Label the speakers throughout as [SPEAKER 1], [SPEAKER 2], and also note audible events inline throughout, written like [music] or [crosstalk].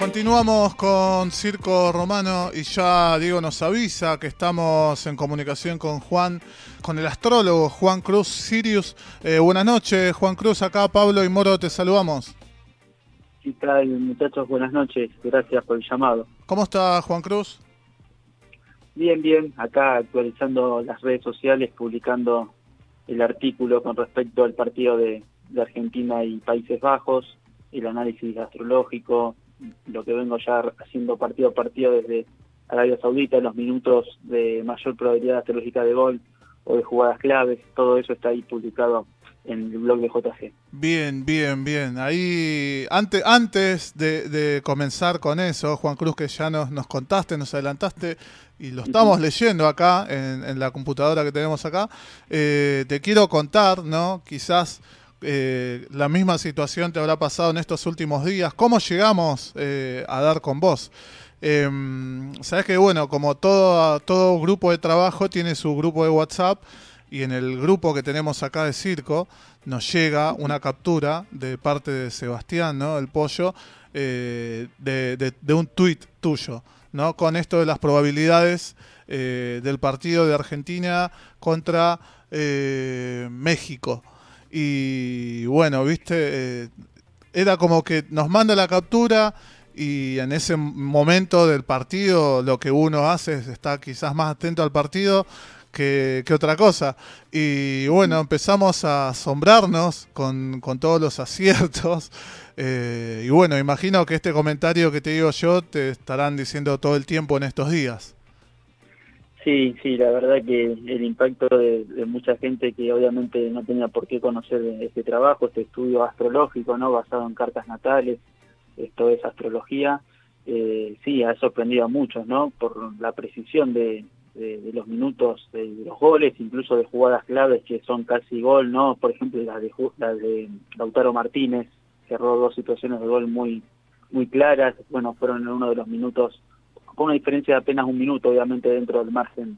[SPEAKER 1] Continuamos con Circo Romano y ya Diego nos avisa que estamos en comunicación con Juan, con el astrólogo Juan Cruz Sirius. Eh, buenas noches, Juan Cruz, acá Pablo y Moro, te saludamos.
[SPEAKER 2] ¿Qué tal, muchachos? Buenas noches, gracias por el llamado.
[SPEAKER 1] ¿Cómo está Juan Cruz?
[SPEAKER 2] Bien, bien, acá actualizando las redes sociales, publicando el artículo con respecto al partido de, de Argentina y Países Bajos, el análisis astrológico, lo que vengo ya haciendo partido a partido desde Arabia Saudita, los minutos de mayor probabilidad astrológica de gol o de jugadas claves, todo eso está ahí publicado en el blog de JG.
[SPEAKER 1] Bien, bien, bien. Ahí, antes, antes de, comenzar con eso, Juan Cruz, que ya nos, nos contaste, nos adelantaste, y lo estamos leyendo acá en, la computadora que tenemos acá, eh, te quiero contar, ¿no? Quizás eh, la misma situación te habrá pasado en estos últimos días. ¿Cómo llegamos eh, a dar con vos? Em, Sabes que, bueno, como todo, todo grupo de trabajo tiene su grupo de WhatsApp y en el grupo que tenemos acá de circo nos llega una captura de parte de Sebastián, ¿no? El pollo, eh, de, de, un tuit tuyo, ¿no? Con esto de las probabilidades del partido de Argentina contra México. Y bueno, viste, eh, era como que nos manda la captura y en ese momento del partido lo que uno hace es estar quizás más atento al partido que, otra cosa. Y bueno, empezamos a asombrarnos con, con todos los aciertos. [laughs] Eh, y bueno, imagino que este comentario que te digo yo te estarán diciendo todo el tiempo en estos días.
[SPEAKER 2] Sí, sí, la verdad que el impacto de, mucha gente que obviamente no tenía por qué conocer este trabajo, este estudio astrológico, no basado en cartas natales, esto es astrología, eh, sí, ha sorprendido a muchos, ¿no? Por la precisión de, los minutos de, los goles, incluso de jugadas claves que son casi gol, ¿no? Por ejemplo, la de, la de Lautaro Martínez, cerró dos situaciones de gol muy, muy claras, bueno, fueron en uno de los minutos con una diferencia de apenas un minuto, obviamente, dentro del margen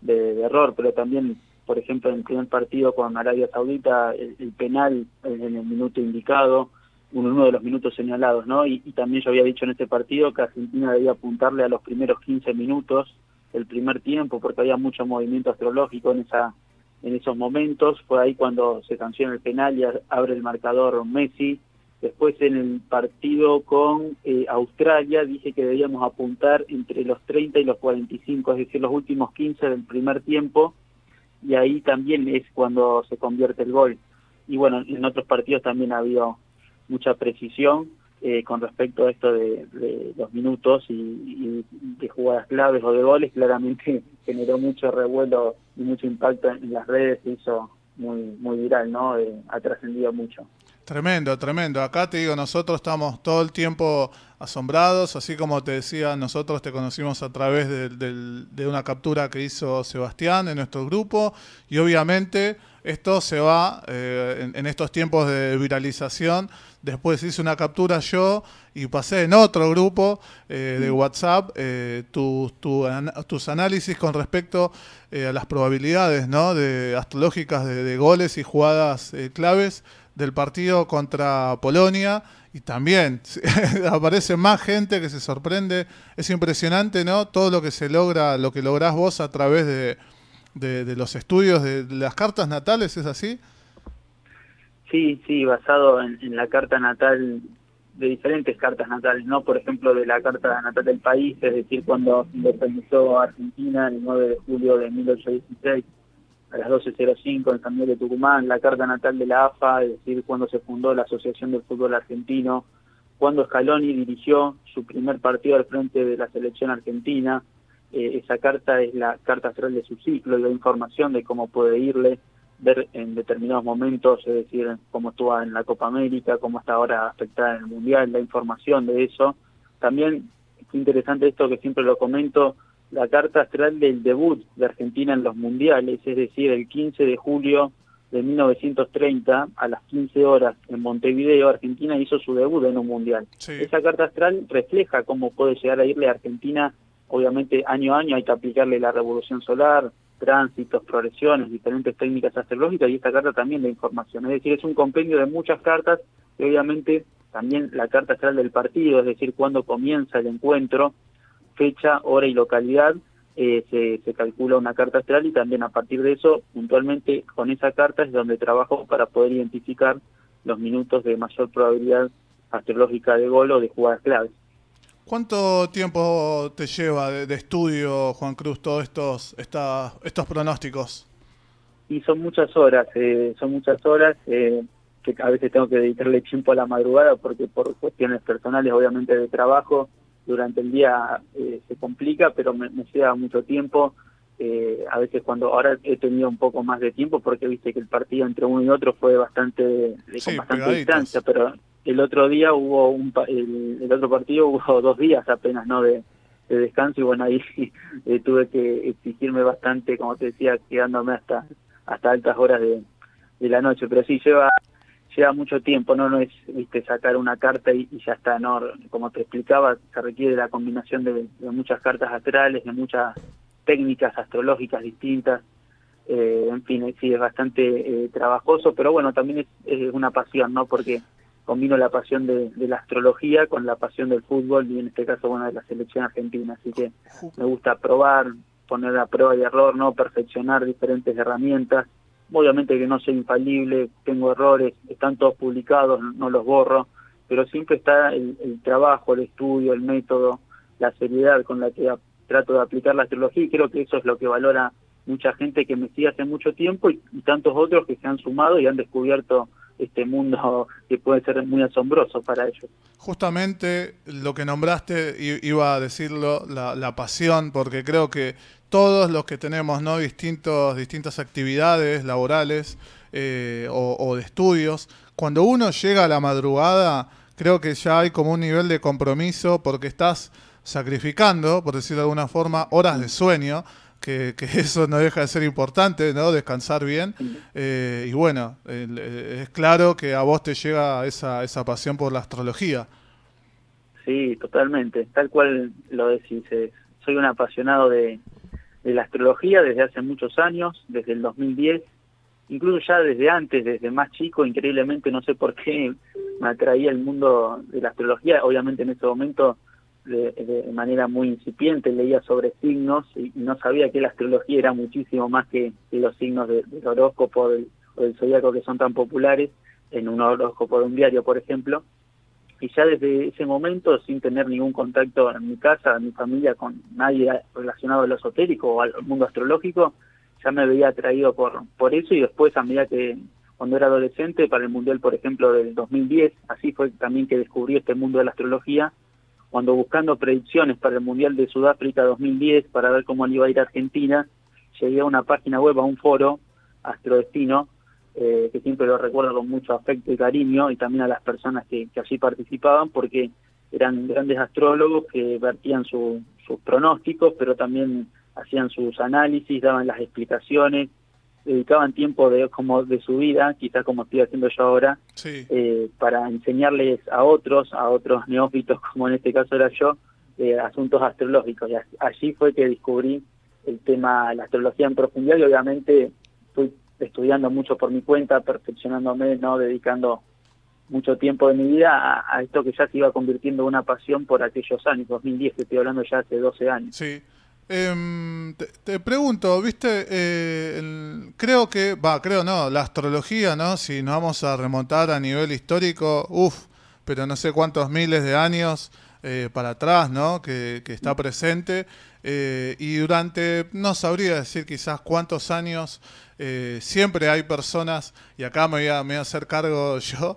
[SPEAKER 2] de, error, pero también, por ejemplo, en el primer partido con Arabia Saudita, el, penal en el minuto indicado, uno de los minutos señalados, ¿no? Y, también yo había dicho en este partido que Argentina debía apuntarle a los primeros 15 minutos del primer tiempo, porque había mucho movimiento astrológico en esa en esos momentos. Fue ahí cuando se sanciona el penal y abre el marcador Messi Después en el partido con eh, Australia dije que debíamos apuntar entre los 30 y los 45, es decir, los últimos 15 del primer tiempo, y ahí también es cuando se convierte el gol. Y bueno, en otros partidos también ha habido mucha precisión eh, con respecto a esto de, los minutos y, de jugadas claves o de goles, claramente [laughs] generó mucho revuelo y mucho impacto en las redes, se hizo muy, muy viral, ¿no? Eh, ha trascendido mucho.
[SPEAKER 1] Tremendo, tremendo. Acá te digo, nosotros estamos todo el tiempo asombrados, así como te decía, nosotros te conocimos a través de, una captura que hizo Sebastián en nuestro grupo y obviamente esto se va eh, en, estos tiempos de viralización. Después hice una captura yo y pasé en otro grupo eh, de WhatsApp eh, tus análisis con respecto a las probabilidades ¿no? de astrológicas de goles y jugadas claves del partido contra Polonia y también [laughs] aparece más gente que se sorprende. Es impresionante, ¿no? Todo lo que se logra, lo que lográs vos a través de, de, los estudios de las cartas natales, ¿es así?
[SPEAKER 2] Sí, sí, basado en, la carta natal, de diferentes cartas natales, ¿no? Por ejemplo, de la carta natal del país, es decir, cuando independizó Argentina el 9 de julio de 1816 a las 12.05 en San Miguel de Tucumán, la carta natal de la AFA, es decir, cuando se fundó la Asociación del Fútbol Argentino, cuando Scaloni dirigió su primer partido al frente de la selección argentina. Eh, esa carta es la carta astral de su ciclo y la información de cómo puede irle, ver en determinados momentos, es decir, cómo estuvo en la Copa América, cómo está ahora afectada en el Mundial, la información de eso. También es interesante esto que siempre lo comento, la carta astral del debut de Argentina en los mundiales, es decir, el 15 de julio de 1930 a las 15 horas en Montevideo, Argentina hizo su debut en un mundial. Esa carta astral refleja cómo puede llegar a irle a Argentina, obviamente año a año hay que aplicarle la revolución solar, tránsitos, progresiones, diferentes técnicas astrológicas y esta carta también de información. Es decir, es un compendio de muchas cartas que obviamente también la carta astral del partido, es decir, cuándo comienza el encuentro, fecha, hora y localidad, eh, se, se, calcula una carta astral y también a partir de eso, puntualmente con esa carta es donde trabajo para poder identificar los minutos de mayor probabilidad astrológica de gol o de jugadas claves.
[SPEAKER 1] ¿Cuánto tiempo te lleva de, estudio, Juan Cruz, todos estos, estos pronósticos?
[SPEAKER 2] Y son muchas horas, eh, son muchas horas eh, que a veces tengo que dedicarle tiempo a la madrugada porque por cuestiones personales, obviamente de trabajo, durante el día eh, se complica, pero me, me lleva mucho tiempo. Eh, a veces cuando ahora he tenido un poco más de tiempo porque viste que el partido entre uno y otro fue bastante de, con bastante distancia, pero el otro día hubo un el, otro partido hubo [laughs] dos días apenas no de, descanso y bueno ahí [laughs] eh, tuve que exigirme bastante como te decía quedándome hasta hasta altas horas de, de la noche. Pero sí lleva lleva mucho tiempo, no no es viste sacar una carta y, ya está, no, como te explicaba, se requiere la combinación de, muchas cartas astrales, de muchas técnicas astrológicas distintas, eh, en fin, sí, es bastante eh, trabajoso, pero bueno, también es, una pasión, ¿no? Porque combino la pasión de, la astrología con la pasión del fútbol y en este caso, bueno, de la selección argentina, así que me gusta probar, poner a prueba y error, ¿no? Perfeccionar diferentes herramientas, obviamente que no soy infalible, tengo errores, están todos publicados, no los borro, pero siempre está el, trabajo, el estudio, el método, la seriedad con la que trato de aplicar la astrología y creo que eso es lo que valora mucha gente que me sigue hace mucho tiempo y, tantos otros que se han sumado y han descubierto este mundo que puede ser muy asombroso para ellos.
[SPEAKER 1] Justamente lo que nombraste, iba a decirlo, la, la pasión, porque creo que todos los que tenemos ¿no? Distintos, distintas actividades laborales eh, o, de estudios, cuando uno llega a la madrugada, creo que ya hay como un nivel de compromiso porque estás sacrificando, por decirlo de alguna forma, horas de sueño, que, [laughs] eso no deja de ser importante, ¿no? Descansar bien. Eh, y bueno, es claro que a vos te llega esa, esa pasión por la astrología.
[SPEAKER 2] Sí, totalmente, tal cual lo decís. soy un apasionado de, de la astrología desde hace muchos años, desde el 2010, incluso ya desde antes, desde más chico, increíblemente no sé por qué me atraía el mundo de la astrología, obviamente en ese momento de, manera muy incipiente leía sobre signos y, no sabía que la astrología era muchísimo más que, los signos del horóscopo del, o del zodiaco que son tan populares en un horóscopo de un diario, por ejemplo. Y ya desde ese momento, sin tener ningún contacto en mi casa, en mi familia, con nadie relacionado a lo esotérico o al mundo astrológico, ya me veía atraído por, por eso. Y después a medida que cuando era adolescente, para el Mundial, por ejemplo, del 2010, así fue también que descubrí este mundo de la astrología, cuando buscando predicciones para el Mundial de Sudáfrica 2010, para ver cómo iba a ir Argentina, llegué a una página web, a un foro, Astrodestino, eh, que siempre lo recuerdo con mucho afecto y cariño, y también a las personas que, que allí participaban, porque eran grandes astrólogos que vertían sus pronósticos, pero también hacían sus análisis, daban las explicaciones, dedicaban tiempo de como de su vida, quizás como estoy haciendo yo ahora, eh, para enseñarles a otros, a otros neófitos, [laughs] como en este caso era yo, eh, asuntos astrológicos. Y allí fue que descubrí el tema, la astrología en profundidad y obviamente fui estudiando mucho por mi cuenta, perfeccionándome, no dedicando mucho tiempo de mi vida a, esto que ya se iba convirtiendo en una pasión por aquellos años, 2010, que estoy hablando ya hace 12 años.
[SPEAKER 1] Sí. Em, te, pregunto, viste, eh, creo que, va, creo no, la astrología, ¿no? Si nos vamos a remontar a nivel histórico, uff, pero no sé cuántos miles de años eh, para atrás, ¿no? Que, que está presente. Eh, y durante, no sabría decir quizás cuántos años, eh, siempre hay personas, y acá me voy a, hacer cargo [laughs] yo,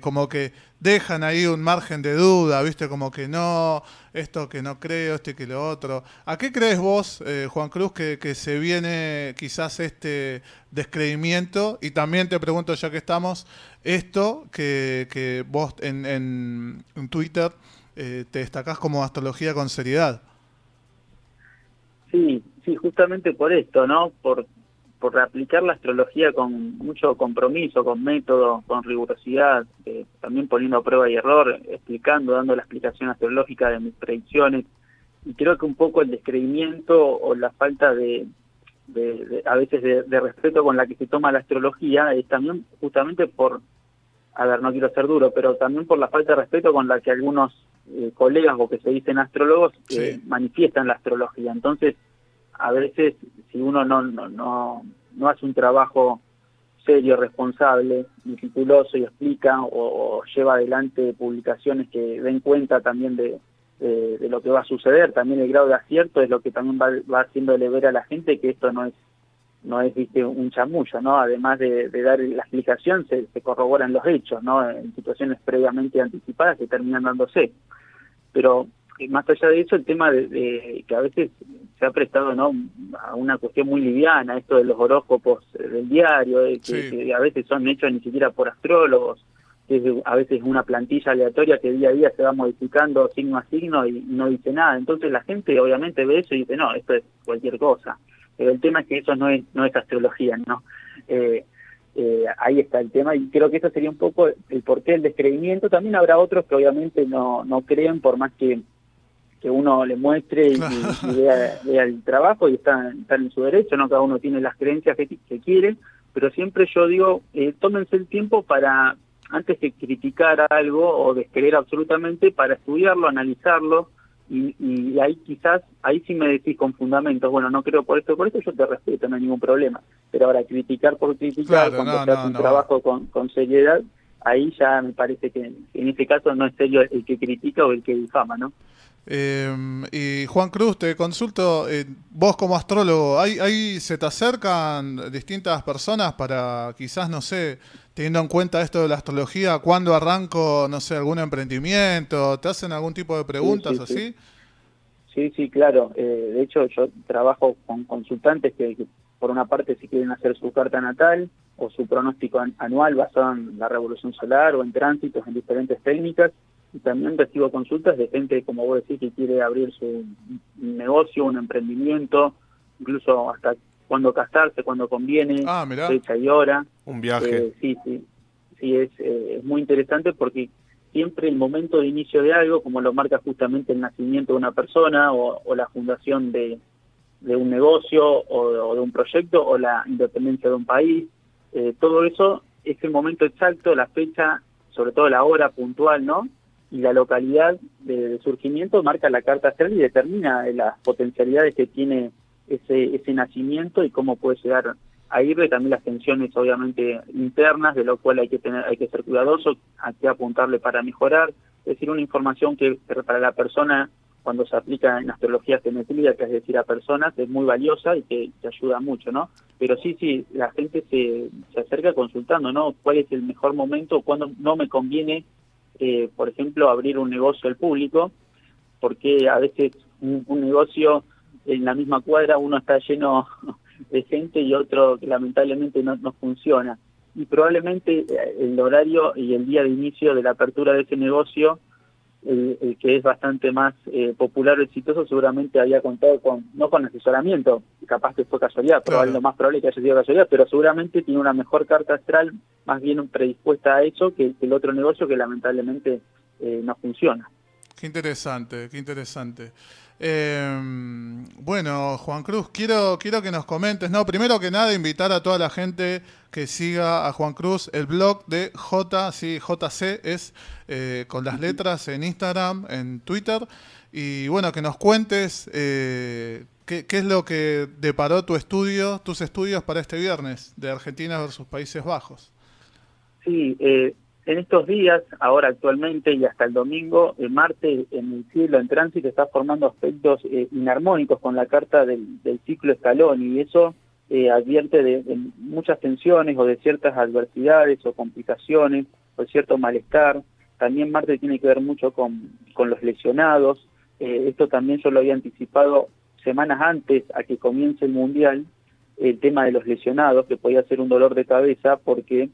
[SPEAKER 1] como que dejan ahí un margen de duda, ¿viste? Como que no, esto que no creo, esto que lo otro. ¿A qué crees vos, Juan Cruz, que, que, se viene quizás este descreimiento? Y también te pregunto, ya que estamos, esto que, que vos en, en Twitter te destacás como astrología con seriedad.
[SPEAKER 2] Sí, sí, justamente por esto, ¿no? Por, por aplicar la astrología con mucho compromiso, con método, con rigurosidad, eh, también poniendo prueba y error, explicando, dando la explicación astrológica de mis predicciones. Y creo que un poco el descreimiento o la falta de, a veces de, respeto con la que se toma la astrología es también justamente por a ver, no quiero ser duro, pero también por la falta de respeto con la que algunos eh, colegas o que se dicen astrólogos eh, manifiestan la astrología. Entonces, a veces, si uno no, no, no, no hace un trabajo serio, responsable, meticuloso y explica o, lleva adelante publicaciones que den cuenta también de, de, lo que va a suceder, también el grado de acierto es lo que también va, va haciéndole ver a la gente que esto no es no es viste un chamullo, ¿no? Además de, dar la explicación, se, se, corroboran los hechos, ¿no? En situaciones previamente anticipadas que terminan dándose. Pero eh, más allá de eso, el tema de, que a veces se ha prestado, ¿no? A una cuestión muy liviana, esto de los horóscopos del diario, que, a veces son hechos ni siquiera por astrólogos, que es a veces una plantilla aleatoria que día a día se va modificando signo a signo y no dice nada. Entonces la gente obviamente ve eso y dice, no, esto es cualquier cosa. Pero el tema es que eso no es, no es astrología, ¿no? Eh, eh, ahí está el tema y creo que eso sería un poco el porqué del descreimiento. También habrá otros que obviamente no, no creen por más que, que uno le muestre y, vea, el trabajo y está, en su derecho, ¿no? Cada uno tiene las creencias que, que quiere, pero siempre yo digo, eh, tómense el tiempo para, antes de criticar algo o descreer absolutamente, para estudiarlo, analizarlo, y, ahí quizás, ahí sí me decís con fundamentos, bueno, no creo por esto, por esto yo te respeto, no hay ningún problema. Pero ahora criticar por criticar, cuando se hace un trabajo con, con seriedad, ahí ya me parece que en este caso no es serio el que critica o el que difama, ¿no?
[SPEAKER 1] Em, y Juan Cruz, te consulto, eh, vos como astrólogo, ¿hay, ¿hay, se te acercan distintas personas para quizás, no sé, teniendo en cuenta esto de la astrología, cuándo arranco, no sé, algún emprendimiento? ¿Te hacen algún tipo de preguntas así?
[SPEAKER 2] Sí, sí, claro. Eh, de hecho, yo trabajo con consultantes que, por una parte, si quieren hacer su carta natal o su pronóstico anual basado en la revolución solar o en tránsitos en diferentes técnicas, y también recibo consultas de gente, como vos decís, que quiere abrir su negocio, un emprendimiento, incluso hasta cuándo casarse, cuando conviene,
[SPEAKER 1] ah,
[SPEAKER 2] fecha y hora.
[SPEAKER 1] Un viaje.
[SPEAKER 2] Eh, sí, sí, sí, es, eh, es muy interesante porque siempre el momento de inicio de algo, como lo marca justamente el nacimiento de una persona o, la fundación de, de un negocio o, de un proyecto o la independencia de un país, eh, todo eso es el momento exacto, la fecha, sobre todo la hora puntual, ¿no? Y la localidad de, surgimiento marca la carta astral y determina las potencialidades que tiene ese, ese nacimiento y cómo puede llegar a irle también las tensiones obviamente internas, de lo cual hay que tener, hay que ser cuidadoso, hay que apuntarle para mejorar, es decir, una información que para la persona cuando se aplica en astrología geometría, que es decir a personas, es muy valiosa y que te ayuda mucho, ¿no? Pero sí, sí, la gente se, se acerca consultando, ¿no? ¿Cuál es el mejor momento? cuando no me conviene, eh, por ejemplo, abrir un negocio al público? Porque a veces un negocio en la misma cuadra uno está lleno [laughs] de gente y otro que lamentablemente no, no funciona. Y probablemente eh, el horario y el día de inicio de la apertura de ese negocio, el, que es bastante más eh, popular o exitoso, seguramente había contado con, no con asesoramiento, capaz que fue casualidad, lo más probable que haya sido casualidad, pero seguramente tiene una mejor carta astral, más bien predispuesta a eso que, el otro negocio que lamentablemente eh, no funciona.
[SPEAKER 1] Qué interesante, qué interesante. Eh, bueno, Juan Cruz, quiero, quiero que nos comentes, no, primero que nada invitar a toda la gente que siga a Juan Cruz, el blog de J, sí, JC es eh, con las letras en Instagram, en Twitter, y bueno, que nos cuentes eh, qué, qué, es lo que deparó tu estudio, tus estudios para este viernes de Argentina versus Países Bajos.
[SPEAKER 2] Sí, eh, en estos días, ahora actualmente y hasta el domingo, el Marte en el cielo en tránsito está formando aspectos eh, inarmónicos con la carta del, ciclo escalón y eso eh, advierte de, muchas tensiones o de ciertas adversidades o complicaciones o cierto malestar. También Marte tiene que ver mucho con, con los lesionados. Eh, esto también yo lo había anticipado semanas antes a que comience el Mundial, el tema de los lesionados, que podía ser un dolor de cabeza porque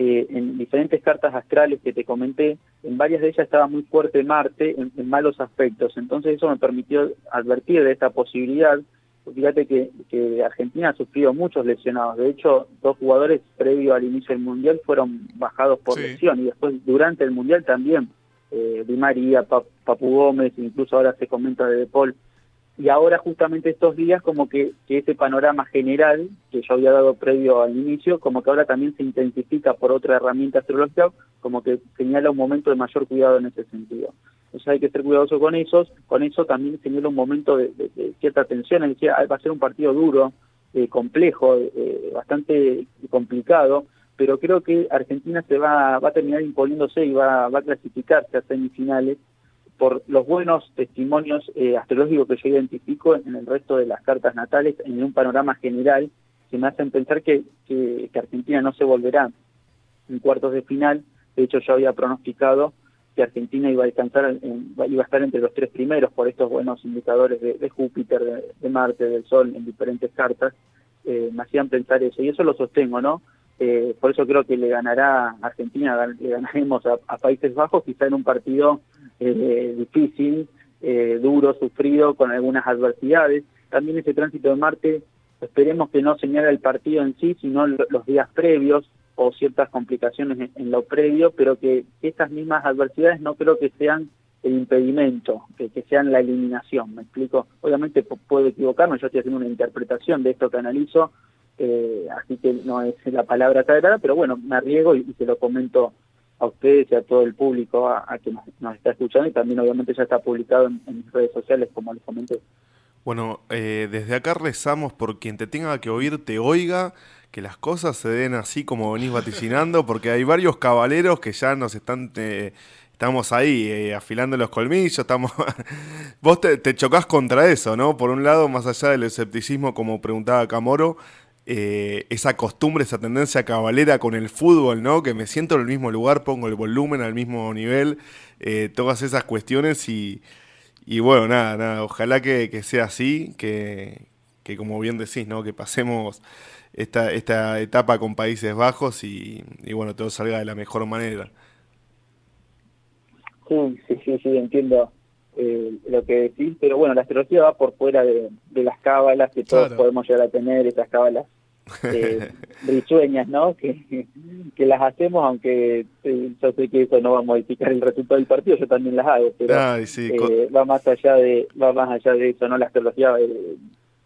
[SPEAKER 2] eh, en diferentes cartas astrales que te comenté, en varias de ellas estaba muy fuerte Marte en, malos aspectos. Entonces eso me permitió advertir de esta posibilidad. Fíjate que, que, Argentina ha sufrido muchos lesionados. De hecho, dos jugadores previo al inicio del Mundial fueron bajados por lesión y después durante el Mundial también. Eh, Di María, Papu Gómez, incluso ahora se comenta de De Paul, y ahora justamente estos días como que, ese panorama general que yo había dado previo al inicio, como que ahora también se intensifica por otra herramienta astrológica, como que señala un momento de mayor cuidado en ese sentido. Entonces hay que ser cuidadoso con esos, con eso también señala un momento de, cierta tensión, es decir, va a ser un partido duro, eh, complejo, eh, bastante complicado, pero creo que Argentina se va, va a terminar imponiéndose y va, va a clasificarse a semifinales por los buenos testimonios eh, astrológicos que yo identifico en el resto de las cartas natales, en un panorama general, que me hacen pensar que, que, Argentina no se volverá en cuartos de final. De hecho, yo había pronosticado que Argentina iba a alcanzar, iba a estar entre los tres primeros por estos buenos indicadores de, Júpiter, de, Marte, del Sol en diferentes cartas. Eh, me hacían pensar eso, y eso lo sostengo, ¿no? Eh, por eso creo que le ganará Argentina, le ganaremos a, Países Bajos, quizá en un partido eh, difícil, eh, duro, sufrido, con algunas adversidades. También ese tránsito de Marte, esperemos que no señale el partido en sí, sino los días previos o ciertas complicaciones en, lo previo, pero que estas mismas adversidades no creo que sean el impedimento, que, sean la eliminación, ¿me explico? Obviamente puedo equivocarme, yo estoy haciendo una interpretación de esto que analizo, eh, así que no es la palabra sagrada, pero bueno, me arriesgo y, se lo comento a ustedes y a todo el público a, que nos, está escuchando y también obviamente ya está publicado en, mis redes sociales como les comenté.
[SPEAKER 3] Bueno, eh, desde acá rezamos por quien te tenga que oír te oiga, que las cosas se den así como venís vaticinando, porque hay varios caballeros que ya nos están... Eh, estamos ahí afilando los colmillos, estamos... [laughs] Vos te, te, chocás contra eso, ¿no? Por un lado, más allá del escepticismo, como preguntaba Camoro, eh, esa costumbre, esa tendencia cabalera con el fútbol, ¿no? Que me siento en el mismo lugar, pongo el volumen al mismo nivel, eh, todas esas cuestiones y, bueno, nada, nada, ojalá que, sea así, que, como bien decís, ¿no? Que pasemos esta, esta etapa con Países Bajos y, bueno, todo salga de la mejor manera.
[SPEAKER 2] Sí, sí, sí, sí entiendo eh, lo que decís, pero bueno, la astrología va por fuera de, las cábalas que todos podemos llegar a tener, esas cábalas eh, risueñas, ¿no? [laughs] Que, que las hacemos, aunque eh, yo sé que eso no va a modificar el resultado del partido, yo también las hago, pero eh, va más allá de va más allá de eso, ¿no? La astrología, eh,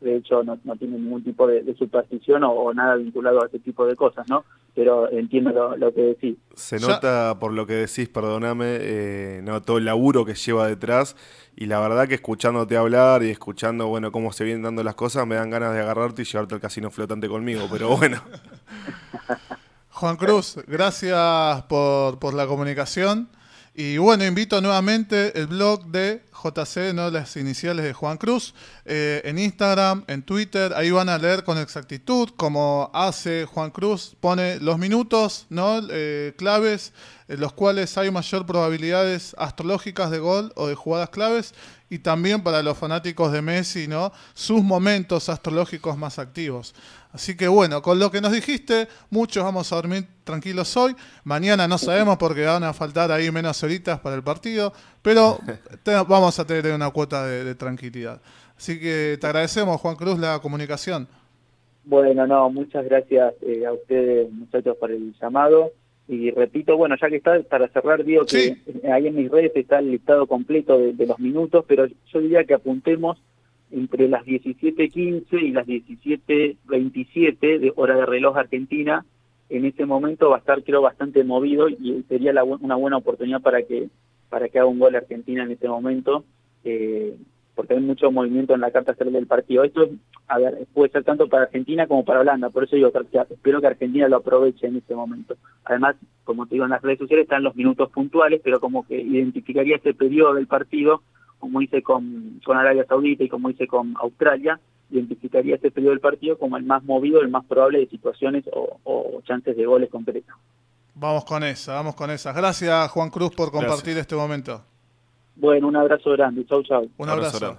[SPEAKER 2] de hecho, no, no tiene ningún tipo de, superstición o, nada vinculado a ese tipo de cosas, ¿no? Pero entiendo lo, que decís.
[SPEAKER 3] Se nota por lo que decís, perdóname, eh, no todo el laburo que lleva detrás y la verdad que escuchándote hablar y escuchando, bueno, cómo se vienen dando las cosas, me dan ganas de agarrarte y llevarte al casino flotante conmigo, pero bueno. [laughs]
[SPEAKER 1] Juan Cruz, gracias por, por la comunicación. Y bueno, invito nuevamente el blog de JC, ¿no? las iniciales de Juan Cruz, eh, en Instagram, en Twitter, ahí van a leer con exactitud como hace Juan Cruz, pone los minutos, ¿no? Eh, claves, en los cuales hay mayor probabilidades astrológicas de gol o de jugadas claves, y también para los fanáticos de Messi, ¿no? sus momentos astrológicos más activos. Así que bueno, con lo que nos dijiste, muchos vamos a dormir tranquilos hoy. Mañana no sabemos porque van a faltar ahí menos horitas para el partido, pero [laughs] vamos a tener una cuota de, tranquilidad. Así que te agradecemos, Juan Cruz, la comunicación.
[SPEAKER 2] Bueno, no, muchas gracias eh, a ustedes, muchachos, por el llamado. Y repito, bueno, ya que está, para cerrar, digo que ahí en mis redes está el listado completo de los minutos, pero yo diría que apuntemos entre las 17.15 y las 17.27 de hora de reloj argentina, en ese momento va a estar creo bastante movido y sería una buena oportunidad para que para que haga un gol Argentina en ese momento, eh, porque hay mucho movimiento en la carta central del partido. Esto a ver, puede ser tanto para Argentina como para Holanda, por eso digo espero que Argentina lo aproveche en ese momento. Además, como te digo en las redes sociales están los minutos puntuales, pero como que identificaría este periodo del partido como hice con, con Arabia Saudita y como hice con Australia, identificaría este periodo del partido como el más movido, el más probable de situaciones o, chances de goles concretos.
[SPEAKER 1] Vamos con esa, vamos con esa. Gracias Juan Cruz por compartir este momento.
[SPEAKER 2] Bueno, un abrazo grande. Chau, chau.
[SPEAKER 1] Un abrazo.